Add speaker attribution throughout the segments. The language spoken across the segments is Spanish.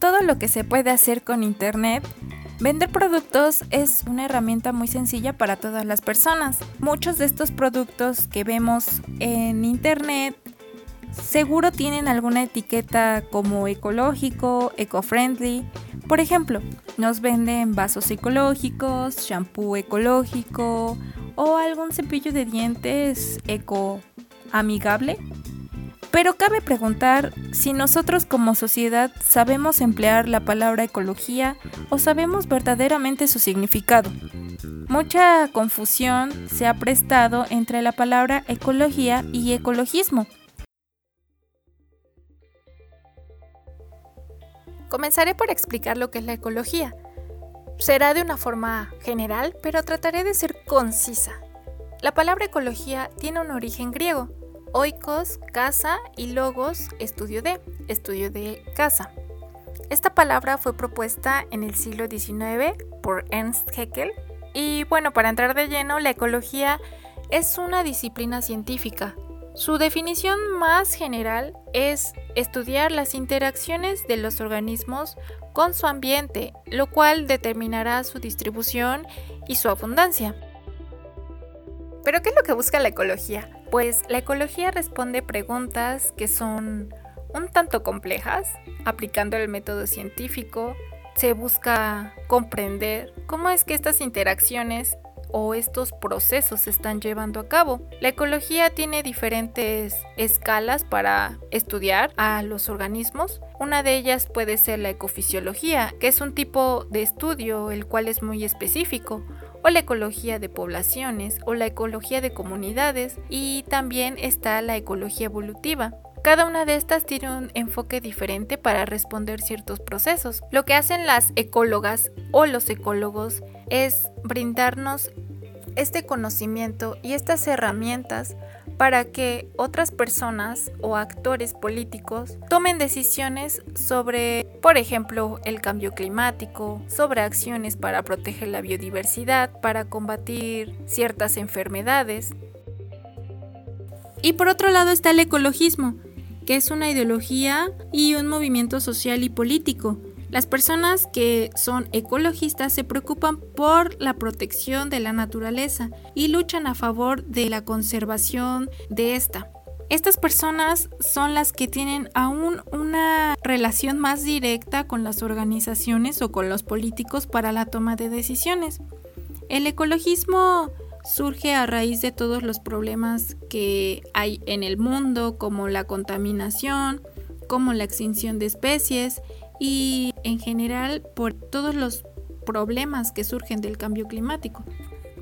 Speaker 1: todo lo que se puede hacer con Internet, Vender productos es una herramienta muy sencilla para todas las personas. Muchos de estos productos que vemos en internet seguro tienen alguna etiqueta como ecológico, eco-friendly. Por ejemplo, nos venden vasos ecológicos, shampoo ecológico o algún cepillo de dientes eco amigable. Pero cabe preguntar si nosotros como sociedad sabemos emplear la palabra ecología o sabemos verdaderamente su significado. Mucha confusión se ha prestado entre la palabra ecología y ecologismo. Comenzaré por explicar lo que es la ecología. Será de una forma general, pero trataré de ser concisa. La palabra ecología tiene un origen griego, oikos, casa y logos, estudio de, estudio de casa. Esta palabra fue propuesta en el siglo XIX por Ernst Haeckel y bueno, para entrar de lleno, la ecología es una disciplina científica. Su definición más general es estudiar las interacciones de los organismos con su ambiente, lo cual determinará su distribución y su abundancia. ¿Pero qué es lo que busca la ecología? Pues la ecología responde preguntas que son un tanto complejas, aplicando el método científico, se busca comprender cómo es que estas interacciones o estos procesos se están llevando a cabo. La ecología tiene diferentes escalas para estudiar a los organismos. Una de ellas puede ser la ecofisiología, que es un tipo de estudio el cual es muy específico o la ecología de poblaciones o la ecología de comunidades y también está la ecología evolutiva. Cada una de estas tiene un enfoque diferente para responder ciertos procesos. Lo que hacen las ecólogas o los ecólogos es brindarnos este conocimiento y estas herramientas para que otras personas o actores políticos tomen decisiones sobre, por ejemplo, el cambio climático, sobre acciones para proteger la biodiversidad, para combatir ciertas enfermedades. Y por otro lado está el ecologismo, que es una ideología y un movimiento social y político las personas que son ecologistas se preocupan por la protección de la naturaleza y luchan a favor de la conservación de esta. Estas personas son las que tienen aún una relación más directa con las organizaciones o con los políticos para la toma de decisiones. El ecologismo surge a raíz de todos los problemas que hay en el mundo, como la contaminación, como la extinción de especies y en general por todos los problemas que surgen del cambio climático.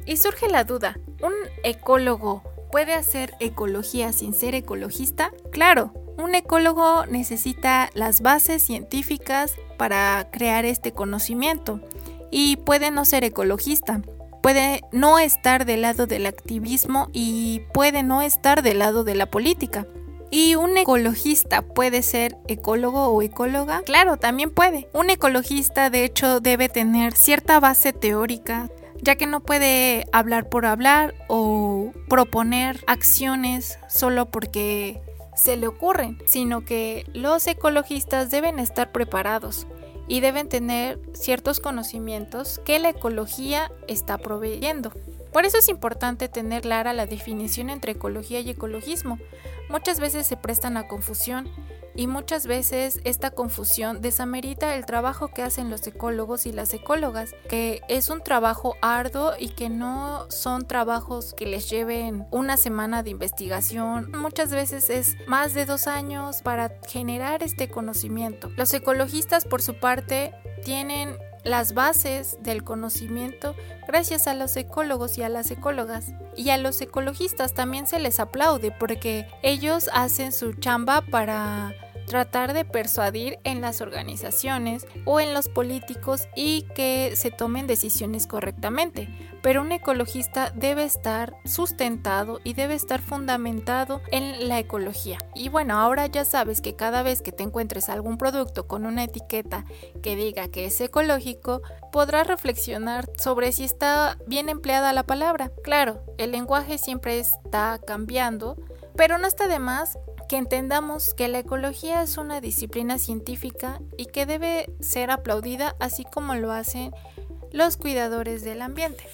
Speaker 1: Y surge la duda, ¿un ecólogo puede hacer ecología sin ser ecologista? Claro, un ecólogo necesita las bases científicas para crear este conocimiento y puede no ser ecologista, puede no estar del lado del activismo y puede no estar del lado de la política. ¿Y un ecologista puede ser ecólogo o ecóloga? Claro, también puede. Un ecologista de hecho debe tener cierta base teórica ya que no puede hablar por hablar o proponer acciones solo porque se le ocurren, sino que los ecologistas deben estar preparados y deben tener ciertos conocimientos que la ecología está proveyendo. Por eso es importante tener clara la definición entre ecología y ecologismo. Muchas veces se prestan a confusión y muchas veces esta confusión desamerita el trabajo que hacen los ecólogos y las ecólogas, que es un trabajo arduo y que no son trabajos que les lleven una semana de investigación. Muchas veces es más de dos años para generar este conocimiento. Los ecologistas por su parte tienen las bases del conocimiento gracias a los ecólogos y a las ecólogas. Y a los ecologistas también se les aplaude porque ellos hacen su chamba para tratar de persuadir en las organizaciones o en los políticos y que se tomen decisiones correctamente. Pero un ecologista debe estar sustentado y debe estar fundamentado en la ecología. Y bueno, ahora ya sabes que cada vez que te encuentres algún producto con una etiqueta que diga que es ecológico, podrás reflexionar sobre si está bien empleada la palabra. Claro, el lenguaje siempre está cambiando, pero no está de más que entendamos que la ecología es una disciplina científica y que debe ser aplaudida así como lo hacen los cuidadores del ambiente.